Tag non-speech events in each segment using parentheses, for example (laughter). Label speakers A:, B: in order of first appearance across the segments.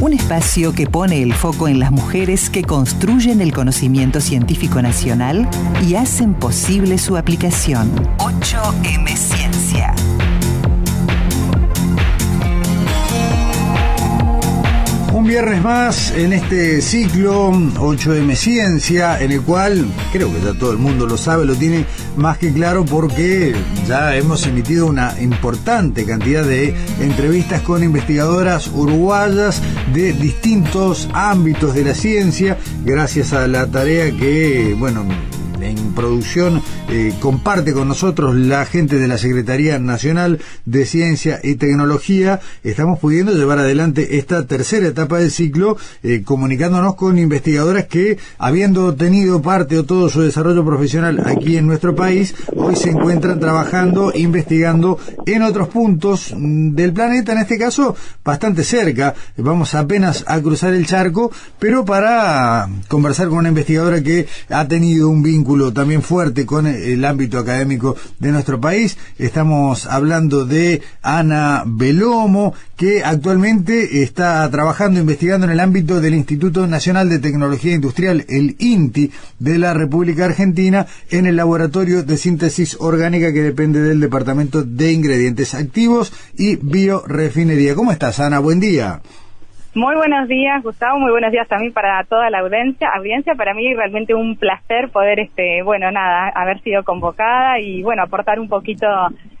A: Un espacio que pone el foco en las mujeres que construyen el conocimiento científico nacional y hacen posible su aplicación. 8M Ciencia.
B: Viernes más en este ciclo 8M Ciencia, en el cual creo que ya todo el mundo lo sabe, lo tiene más que claro porque ya hemos emitido una importante cantidad de entrevistas con investigadoras uruguayas de distintos ámbitos de la ciencia, gracias a la tarea que, bueno, en producción eh, comparte con nosotros la gente de la Secretaría Nacional de Ciencia y Tecnología. Estamos pudiendo llevar adelante esta tercera etapa del ciclo eh, comunicándonos con investigadoras que, habiendo tenido parte o todo su desarrollo profesional aquí en nuestro país, hoy se encuentran trabajando, investigando en otros puntos mm, del planeta, en este caso bastante cerca. Vamos apenas a cruzar el charco, pero para conversar con una investigadora que ha tenido un vínculo también fuerte con el ámbito académico de nuestro país. Estamos hablando de Ana Belomo, que actualmente está trabajando, investigando en el ámbito del Instituto Nacional de Tecnología Industrial, el INTI, de la República Argentina, en el Laboratorio de Síntesis Orgánica que depende del Departamento de Ingredientes Activos y Biorefinería. ¿Cómo estás, Ana? Buen día.
C: Muy buenos días, Gustavo. Muy buenos días también para toda la audiencia. Audiencia, para mí realmente un placer poder, este, bueno, nada, haber sido convocada y, bueno, aportar un poquito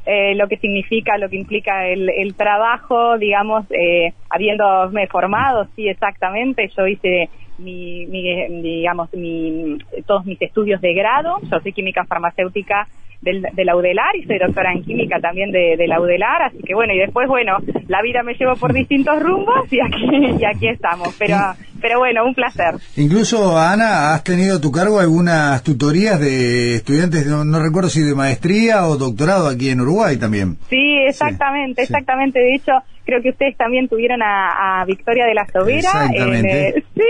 C: eh, lo que significa, lo que implica el, el trabajo, digamos, eh, habiéndome formado, sí, exactamente. Yo hice mi, mi, digamos, mi, todos mis estudios de grado. Yo soy química farmacéutica del, de la UDELAR y soy doctora en química también de, de, la UDELAR, así que bueno, y después, bueno, la vida me llevó por distintos rumbos y aquí, y aquí estamos, pero, pero bueno, un placer.
B: Incluso, Ana, has tenido a tu cargo algunas tutorías de estudiantes, no, recuerdo si de maestría o doctorado aquí en Uruguay también.
C: Sí, exactamente, exactamente, de hecho, creo que ustedes también tuvieron a, Victoria de la Sobera. (laughs)
B: Exactamente.
C: sí,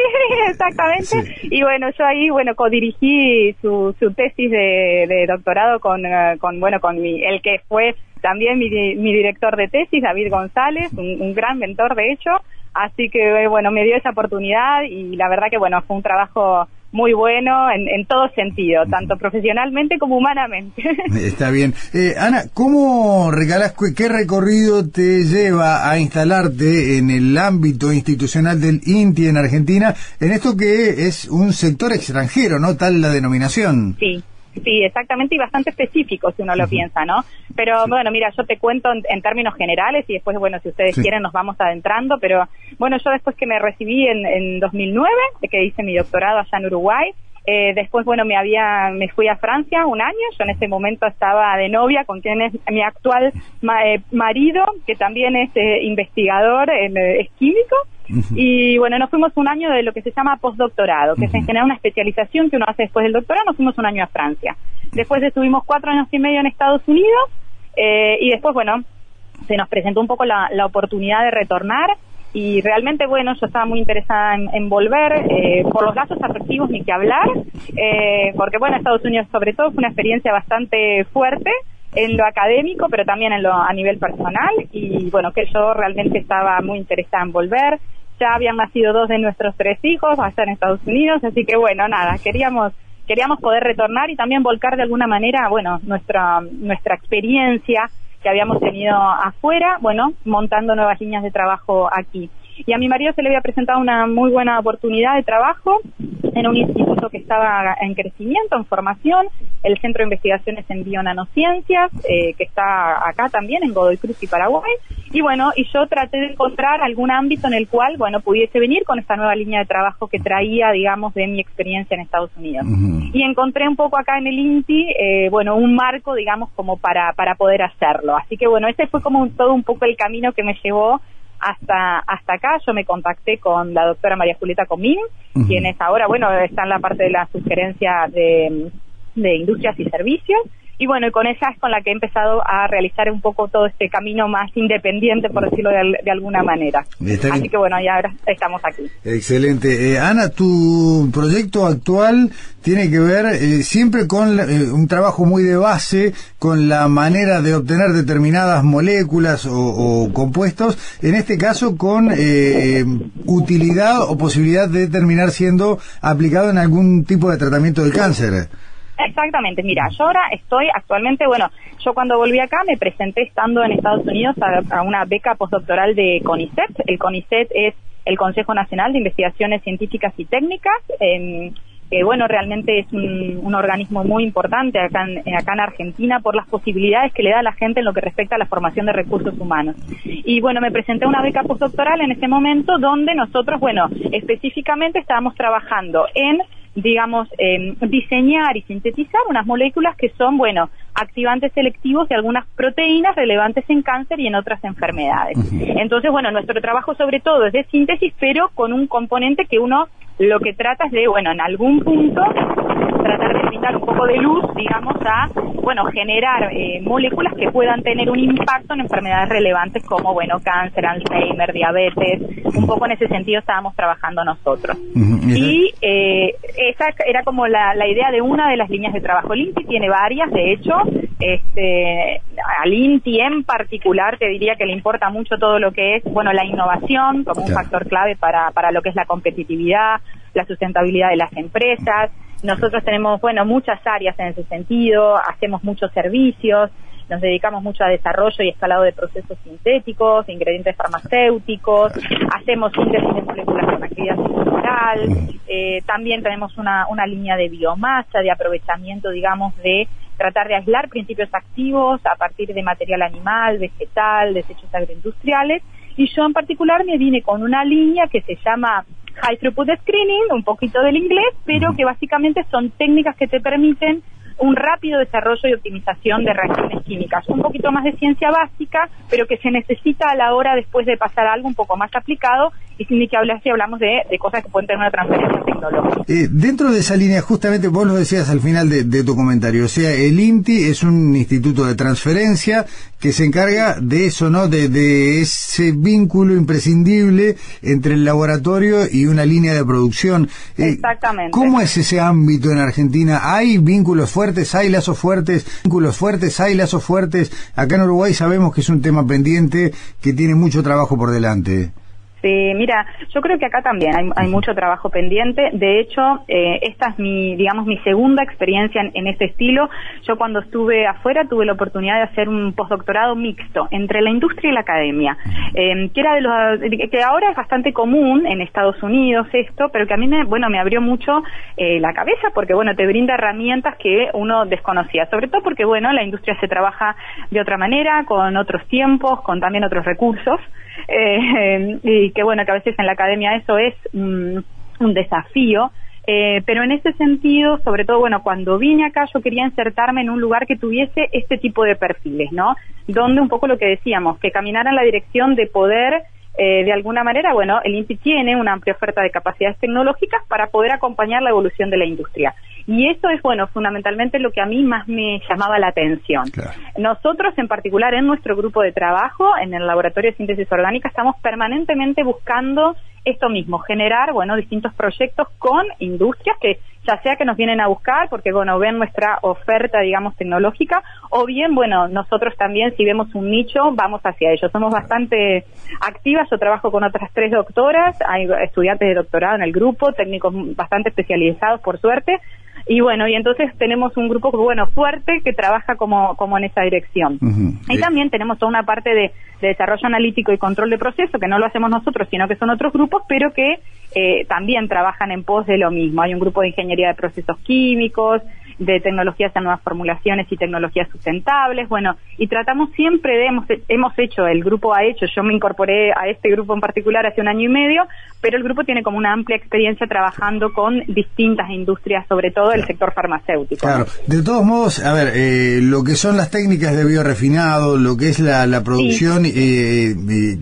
C: exactamente. Y bueno, yo ahí, bueno, codirigí su, su tesis de, doctorado con, eh, con, bueno, con mi, el que fue también mi, mi director de tesis, David González, un, un gran mentor de hecho. Así que, eh, bueno, me dio esa oportunidad y la verdad que, bueno, fue un trabajo muy bueno en, en todo sentido, tanto profesionalmente como humanamente. (laughs) (laughs)
B: Está bien. Eh, Ana, ¿cómo regalas, qué recorrido te lleva a instalarte en el ámbito institucional del INTI en Argentina, en esto que es un sector extranjero, ¿no? Tal la denominación.
C: Sí. Sí, exactamente, y bastante específico si uno lo piensa, ¿no? Pero bueno, mira, yo te cuento en, términos generales y después, bueno, si ustedes quieren nos vamos adentrando, pero bueno, yo después que me recibí en, en 2009, que hice mi doctorado allá en Uruguay, eh, después, bueno, me había, me fui a Francia un año. Yo en ese momento estaba de novia con quien es mi actual eh, marido, que también es eh, investigador, es químico. Y bueno, nos fuimos un año de lo que se llama postdoctorado, que es en general una especialización que uno hace después del doctorado. Nos fuimos un año a Francia. Después estuvimos cuatro años y medio en Estados Unidos y después, bueno, se nos presentó un poco la, la oportunidad de retornar y realmente, bueno, yo estaba muy interesada en, volver, eh, por los lazos afectivos ni que hablar, eh, porque, bueno, Estados Unidos sobre todo fue una experiencia bastante fuerte en lo académico, pero también en lo, a nivel personal, y bueno, que yo realmente estaba muy interesada en volver. Ya habían nacido dos de nuestros tres hijos allá en Estados Unidos, así que bueno, nada, queríamos queríamos poder retornar y también volcar de alguna manera, bueno, nuestra nuestra experiencia que habíamos tenido afuera, bueno, montando nuevas líneas de trabajo aquí. Y a mi marido se le había presentado una muy buena oportunidad de trabajo en un instituto que estaba en crecimiento, en formación, el Centro de Investigaciones en Bionanociencias, eh, que está acá también en Godoy Cruz y Paraguay, y bueno, y yo traté de encontrar algún ámbito en el cual, bueno, pudiese venir con esta nueva línea de trabajo que traía, digamos, de mi experiencia en Estados Unidos. Y encontré un poco acá en el INTI, eh, bueno, un marco, digamos, como para, para poder hacerlo. Así que bueno, ese fue como todo un poco el camino que me llevó hasta hasta acá. Yo me contacté con la doctora María Julieta Comín, quien es ahora, bueno, está en la parte de la sugerencia de, de industrias y servicios, y bueno, y con esa es con la que he empezado a realizar un poco todo este camino más independiente, por decirlo de, alguna manera. Así que bueno, ya ahora estamos aquí.
B: Excelente. Eh, Ana, tu proyecto actual tiene que ver eh, siempre con eh, un trabajo muy de base, con la manera de obtener determinadas moléculas o, o compuestos, en este caso con utilidad o posibilidad de terminar siendo aplicado en algún tipo de tratamiento del cáncer.
C: Exactamente, mira, yo ahora estoy actualmente, bueno, yo cuando volví acá me presenté estando en Estados Unidos a, una beca postdoctoral de CONICET. El CONICET es el Consejo Nacional de Investigaciones Científicas y Técnicas. que bueno, realmente es un, organismo muy importante acá en, acá en Argentina por las posibilidades que le da a la gente en lo que respecta a la formación de recursos humanos. Y bueno, me presenté una beca postdoctoral en ese momento donde nosotros, bueno, específicamente estábamos trabajando en digamos, eh, diseñar y sintetizar unas moléculas que son, bueno, activantes selectivos de algunas proteínas relevantes en cáncer y en otras enfermedades. Entonces, bueno, nuestro trabajo sobre todo es de síntesis, pero con un componente que uno lo que trata es de, bueno, en algún punto tratar de brindar un poco de luz, digamos, a, bueno, generar eh, moléculas que puedan tener un impacto en enfermedades relevantes como, bueno, cáncer, Alzheimer, diabetes, un poco en ese sentido estábamos trabajando nosotros. Y eh, esa era como la, la idea de una de las líneas de trabajo. El INTI tiene varias, de hecho, este, al INTI en particular te diría que le importa mucho todo lo que es, bueno, la innovación como un factor clave para, para lo que es la competitividad, la sustentabilidad de las empresas. Nosotros tenemos, bueno, muchas áreas en ese sentido, hacemos muchos servicios, nos dedicamos mucho a desarrollo y escalado de procesos sintéticos, ingredientes farmacéuticos, hacemos síntesis de moléculas con actividad estructural, eh, también tenemos una, una línea de biomasa, de aprovechamiento, digamos, de tratar de aislar principios activos a partir de material animal, vegetal, desechos agroindustriales, y yo en particular me vine con una línea que se llama High Throughput Screening, un poquito del inglés, pero que básicamente son técnicas que te permiten un rápido desarrollo y optimización de reacciones químicas. Un poquito más de ciencia básica, pero que se necesita a la hora después de pasar algo un poco más aplicado y sin ni que hablar si hablamos de, cosas que pueden tener una transferencia tecnológica.
B: Eh, dentro de esa línea, justamente vos lo decías al final de, tu comentario, o sea, el INTI es un instituto de transferencia que se encarga de eso, ¿no? De, de ese vínculo imprescindible entre el laboratorio y una línea de producción.
C: Eh, Exactamente.
B: ¿Cómo es ese ámbito en Argentina? ¿Hay vínculos fuertes, hay lazos fuertes, vínculos fuertes, hay lazos fuertes? Acá en Uruguay sabemos que es un tema pendiente que tiene mucho trabajo por delante.
C: Sí, mira, yo creo que acá también hay, mucho trabajo pendiente. De hecho, eh, esta es mi, digamos, mi segunda experiencia en, este estilo. Yo cuando estuve afuera tuve la oportunidad de hacer un postdoctorado mixto entre la industria y la academia, eh, que ahora es bastante común en Estados Unidos esto, pero que a mí me, bueno, me abrió mucho eh, la cabeza porque, bueno, te brinda herramientas que uno desconocía, sobre todo porque, bueno, la industria se trabaja de otra manera, con otros tiempos, con también otros recursos. (laughs) Eh, y que bueno, que a veces en la academia eso es un desafío. Eh, pero en ese sentido, sobre todo, bueno, cuando vine acá yo quería insertarme en un lugar que tuviese este tipo de perfiles, ¿no? Donde un poco lo que decíamos, que caminara en la dirección de poder eh, de alguna manera, bueno, el INPI tiene una amplia oferta de capacidades tecnológicas para poder acompañar la evolución de la industria. Y eso es, bueno, fundamentalmente lo que a mí más me llamaba la atención. Nosotros, en particular, en nuestro grupo de trabajo, en el Laboratorio de Síntesis Orgánica, estamos permanentemente buscando esto mismo, generar, bueno, distintos proyectos con industrias que ya sea que nos vienen a buscar porque, bueno, ven nuestra oferta, digamos, tecnológica, o bien, bueno, nosotros también, si vemos un nicho, vamos hacia ello. Somos bastante activas, yo trabajo con otras tres doctoras, hay estudiantes de doctorado en el grupo, técnicos bastante especializados, por suerte, Y bueno, y entonces tenemos un grupo, bueno, fuerte que trabaja como, como en esa dirección. Y también tenemos toda una parte de, desarrollo analítico y control de proceso, que no lo hacemos nosotros, sino que son otros grupos, pero que eh, también trabajan en pos de lo mismo. Hay un grupo de ingeniería de procesos químicos, de tecnologías a nuevas formulaciones y tecnologías sustentables, bueno, y tratamos siempre de, hemos, hemos hecho, el grupo ha hecho, yo me incorporé a este grupo en particular hace un año y medio, pero el grupo tiene como una amplia experiencia trabajando con distintas industrias, sobre todo el sector farmacéutico.
B: Claro, de todos modos, a ver, eh, lo que son las técnicas de biorefinado, lo que es la, producción, eh,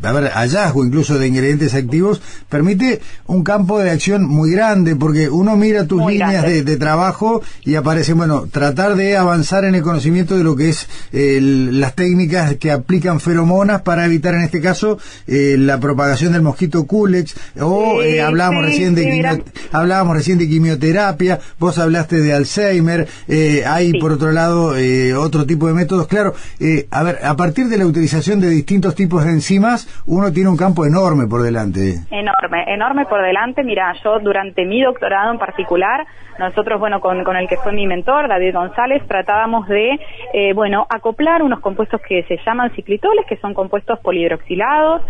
B: a ver, hallazgo incluso de ingredientes activos, permite un campo de acción muy grande, porque uno mira tus líneas de, de, trabajo y aparece, bueno, tratar de avanzar en el conocimiento de lo que es las técnicas que aplican feromonas para evitar en este caso eh, la propagación del mosquito Culex o eh, hablábamos recién de hablábamos recién de quimioterapia, vos hablaste de Alzheimer, eh, hay por otro lado eh, otro tipo de métodos, claro, a ver, a partir de la utilización de distintos tipos de enzimas, uno tiene un campo enorme por delante.
C: Enorme, enorme por delante, mira, yo durante mi doctorado en particular, nosotros, bueno, con, con el que fue mi mentor, David González, tratábamos de, bueno, acoplar unos compuestos que se llaman ciclitoles, que son compuestos polihidroxilados,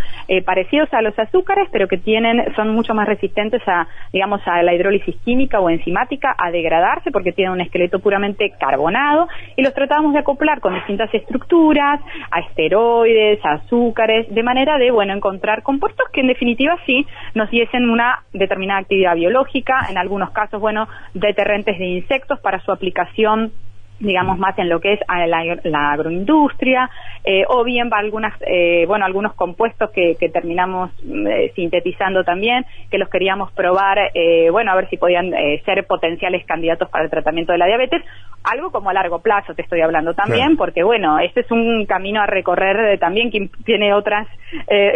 C: parecidos a los azúcares, pero que tienen son mucho más resistentes a, digamos, a la hidrólisis química o enzimática, a degradarse porque tienen un esqueleto puramente carbonado y los tratamos de acoplar con distintas estructuras, a esteroides, a azúcares, de manera de, bueno, encontrar compuestos que en definitiva sí nos diesen una determinada actividad biológica, en algunos casos, bueno, deterrentes de insectos para su aplicación digamos más en lo que es la, agroindustria eh, o bien algunas eh, bueno algunos compuestos que, terminamos eh, sintetizando también que los queríamos probar bueno a ver si podían ser potenciales candidatos para el tratamiento de la diabetes algo como a largo plazo te estoy hablando también porque bueno este es un camino a recorrer también que tiene otras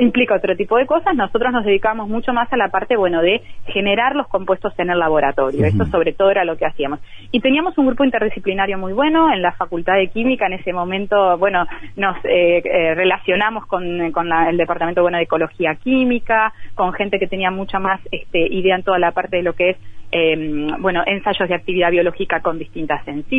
C: implica otro tipo de cosas nosotros nos dedicamos mucho más a la parte bueno de generar los compuestos en el laboratorio eso sobre todo era lo que hacíamos y teníamos un grupo interdisciplinario muy bueno. En la Facultad de Química en ese momento, bueno, nos eh, eh, relacionamos con, el Departamento bueno, de Ecología Química, con gente que tenía mucha más este, idea en toda la parte de lo que es, em, bueno, ensayos de actividad biológica con distintas enzimas.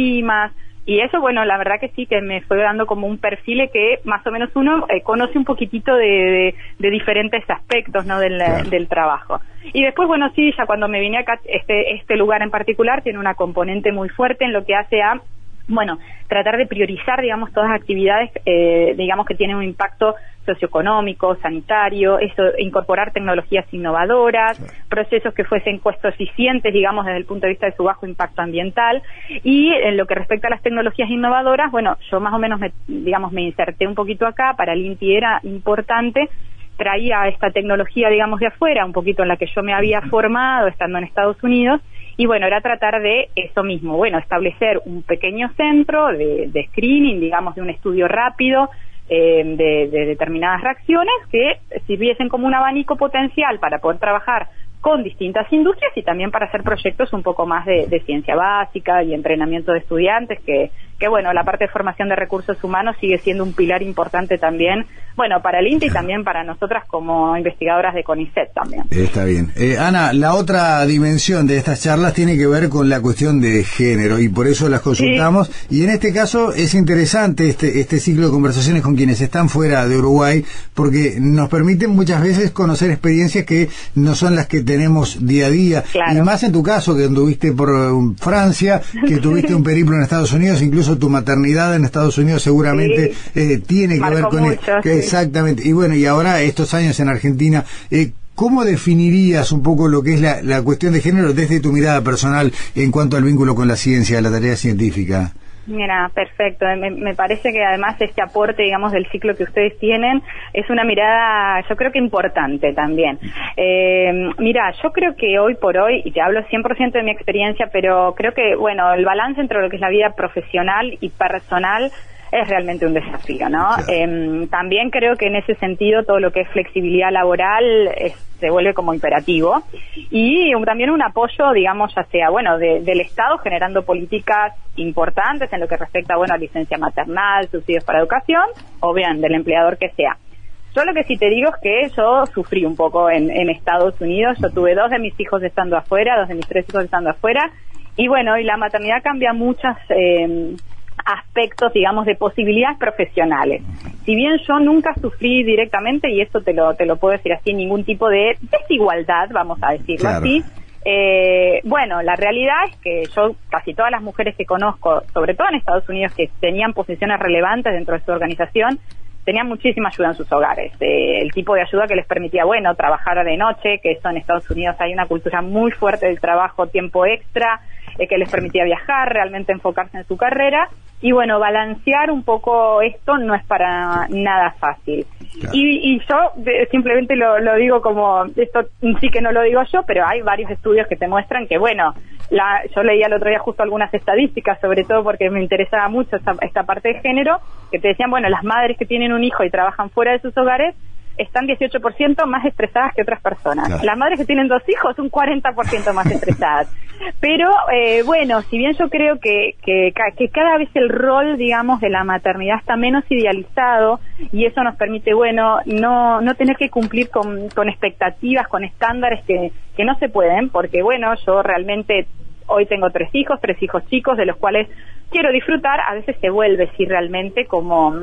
C: Y eso, bueno, la verdad que sí, que me fue dando como un perfil que más o menos uno eh, conoce un poquitito de, diferentes aspectos, ¿no? Del, del, trabajo. Y después, bueno, sí, ya cuando me vine acá, este, este lugar en particular tiene una componente muy fuerte en lo que hace a bueno, tratar de priorizar, digamos, todas las actividades, eh, digamos, que tienen un impacto socioeconómico, sanitario, eso, incorporar tecnologías innovadoras, procesos que fuesen costo eficientes, digamos, desde el punto de vista de su bajo impacto ambiental. Y en lo que respecta a las tecnologías innovadoras, bueno, yo más o menos, me, digamos, me inserté un poquito acá, para el INTI era importante traía esta tecnología, digamos, de afuera, un poquito en la que yo me había formado estando en Estados Unidos, y bueno, era tratar de eso mismo, bueno, establecer un pequeño centro de, screening, digamos, de un estudio rápido eh, de, de determinadas reacciones que sirviesen como un abanico potencial para poder trabajar con distintas industrias y también para hacer proyectos un poco más de, de ciencia básica y entrenamiento de estudiantes que, que bueno, la parte de formación de recursos humanos sigue siendo un pilar importante también, bueno, para el INTI y también para nosotras como investigadoras de CONICET también.
B: Está bien. Eh, Ana, la otra dimensión de estas charlas tiene que ver con la cuestión de género y por eso las consultamos. Y en este caso es interesante este, este ciclo de conversaciones con quienes están fuera de Uruguay porque nos permiten muchas veces conocer experiencias que no son las que tenemos día a día. Y más en tu caso, que anduviste por um, Francia, que tuviste un (laughs) periplo en Estados Unidos, incluso tu maternidad en Estados Unidos seguramente eh, tiene que ver con... Exactamente. Y bueno, y ahora estos años en Argentina, eh, ¿Cómo definirías un poco lo que es la, cuestión de género desde tu mirada personal en cuanto al vínculo con la ciencia, la tarea científica?
C: Mira, perfecto. Me, parece que además este aporte, digamos, del ciclo que ustedes tienen es una mirada, yo creo que importante también. Eh, mira, yo creo que hoy por hoy, y te hablo 100% de mi experiencia, pero creo que, bueno, el balance entre lo que es la vida profesional y personal es realmente un desafío, ¿no? Em, también creo que en ese sentido todo lo que es flexibilidad laboral se vuelve como imperativo y también un apoyo, digamos, ya sea, bueno, del Estado generando políticas importantes en lo que respecta, bueno, a licencia maternal, subsidios para educación, o bien del empleador que sea. Yo lo que sí te digo es que yo sufrí un poco en, en Estados Unidos. Yo tuve dos de mis hijos estando afuera, dos de mis tres hijos estando afuera, Y bueno, y la maternidad cambia muchas eh, aspectos, digamos, de posibilidades profesionales. Si bien yo nunca sufrí directamente, y esto te lo, te lo puedo decir así, ningún tipo de desigualdad, vamos a decirlo así, eh, bueno, la realidad es que yo, casi todas las mujeres que conozco, sobre todo en Estados Unidos, que tenían posiciones relevantes dentro de su organización, tenían muchísima ayuda en sus hogares. Eh, el tipo de ayuda que les permitía, bueno, trabajar de noche, que eso en Estados Unidos hay una cultura muy fuerte del trabajo, tiempo extra, eh, que les permitía viajar, realmente enfocarse en su carrera. Y bueno, balancear un poco esto no es para nada fácil. Y, yo simplemente lo, lo, digo como, esto sí que no lo digo yo, pero hay varios estudios que te muestran que, bueno, la, yo leía el otro día justo algunas estadísticas, sobre todo porque me interesaba mucho esta, esta parte de género, que te decían, bueno, las madres que tienen un hijo y trabajan fuera de sus hogares están 18% más estresadas que otras personas. Las madres que tienen dos hijos, un 40% más estresadas. (laughs) Pero eh, bueno, si bien yo creo que, que, que, cada vez el rol, digamos, de la maternidad está menos idealizado y eso nos permite, bueno, no, no tener que cumplir con, con expectativas, con estándares que, que no se pueden, porque bueno, yo realmente hoy tengo tres hijos, tres hijos chicos, de los cuales quiero disfrutar, a veces se vuelve, sí, realmente como,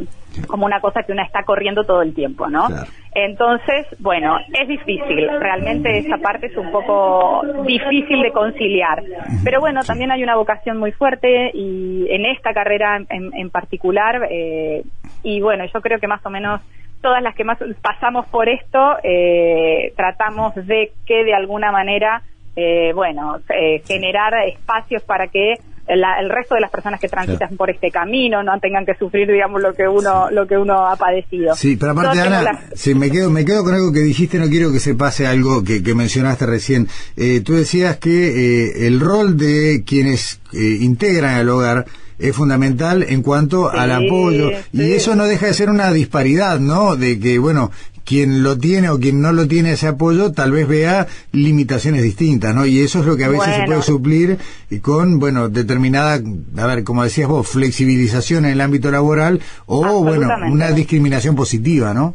C: como una cosa que una está corriendo todo el tiempo, ¿no? Entonces, bueno, es difícil, realmente esa parte es un poco difícil de conciliar. Pero bueno, también hay una vocación muy fuerte y en esta carrera en, en particular, eh, y bueno, yo creo que más o menos todas las que más pasamos por esto, eh, tratamos de que de alguna manera eh, bueno, eh, generar espacios para que el resto de las personas que transitan por este camino no tengan que sufrir, digamos, lo que uno lo que uno ha padecido.
B: Sí, pero aparte, Ana, me, quedo, me quedo con algo que dijiste, no quiero que se pase algo que, mencionaste recién. Eh, tú decías que el rol de quienes integran el hogar es fundamental en cuanto al apoyo y eso no deja de ser una disparidad, ¿no? De que bueno, quien lo tiene o quien no lo tiene ese apoyo tal vez vea limitaciones distintas, ¿no? Y eso es lo que a veces se puede suplir con, bueno, determinada, a ver, como decías vos, flexibilización en el ámbito laboral o, bueno, una discriminación positiva, ¿no?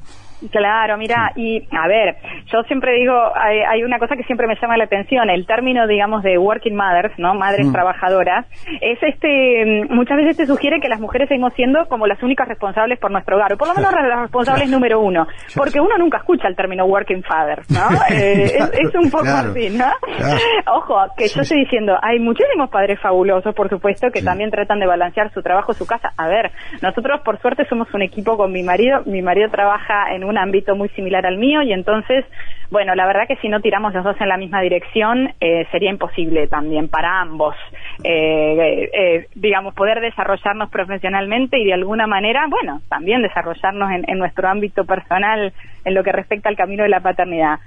C: Claro, mira, y a ver, yo siempre digo, hay, una cosa que siempre me llama la atención, el término, digamos, de working mothers, ¿no? Madres mm. trabajadoras, es este, mm, muchas veces te sugiere que las mujeres seguimos siendo como las únicas responsables por nuestro hogar, o por lo menos las responsables número uno, porque uno nunca escucha el término working father, ¿no? (laughs) Eh, es, un poco así, ¿no? Ojo, que yo estoy diciendo, hay muchísimos padres fabulosos, por supuesto, que también tratan de balancear su trabajo, su casa. A ver, nosotros por suerte somos un equipo con mi marido, mi marido trabaja en un un ámbito muy similar al mío y entonces, bueno, la verdad que si no tiramos los dos en la misma dirección eh, sería imposible también para ambos, eh, eh, digamos, poder desarrollarnos profesionalmente y de alguna manera, bueno, también desarrollarnos en, en nuestro ámbito personal en lo que respecta al camino de la paternidad.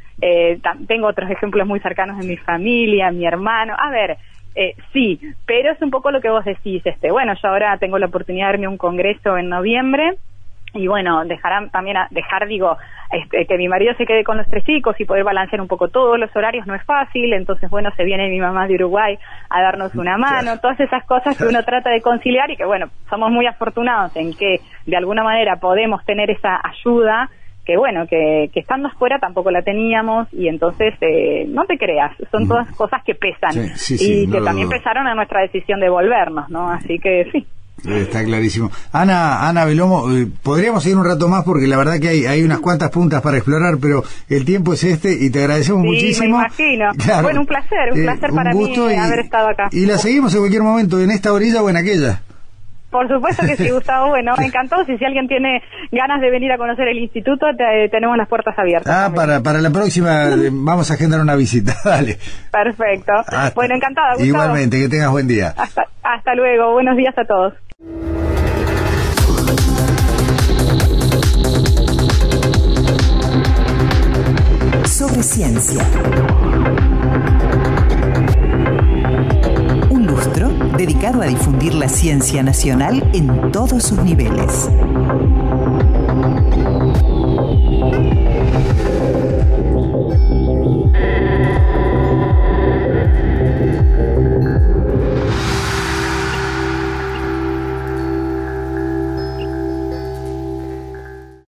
C: tengo otros ejemplos muy cercanos en mi familia, mi hermano. A ver, eh, sí, pero es un poco lo que vos decís, este, bueno, yo ahora tengo la oportunidad de darme un congreso en noviembre y bueno, dejarán también a, dejar, digo, este, que mi marido se quede con los tres chicos y poder balancear un poco todos los horarios no es fácil, entonces bueno, se viene mi mamá de Uruguay a darnos una mano, todas esas cosas que uno trata de conciliar y que bueno, somos muy afortunados en que de alguna manera podemos tener esa ayuda que bueno, que, que estando afuera tampoco la teníamos y entonces eh, no te creas, son mm. todas cosas que pesan y que también pesaron a nuestra decisión de volvernos, ¿no? Así que sí.
B: Está clarísimo. Ana, Ana Belomo, eh, podríamos seguir un rato más porque la verdad que hay, hay unas cuantas puntas para explorar, pero el tiempo es este y te agradecemos sí, muchísimo.
C: Me imagino. (laughs) bueno, un placer, un eh, placer para mí haber estado acá.
B: Y la seguimos en cualquier momento, en esta orilla o en aquella.
C: Por supuesto que sí, (laughs) Gustavo. Bueno, me encantó. Si, si alguien tiene ganas de venir a conocer el instituto, tenemos las puertas abiertas.
B: Ah, para, para la próxima eh, (laughs) vamos a agendar una visita. Dale.
C: Perfecto. bueno, encantada, Gustavo.
B: Igualmente, que tengas buen día.
C: Hasta, hasta luego. Buenos días a todos.
A: Sobre ciencia. Un lustro dedicado a difundir la ciencia nacional en todos sus niveles.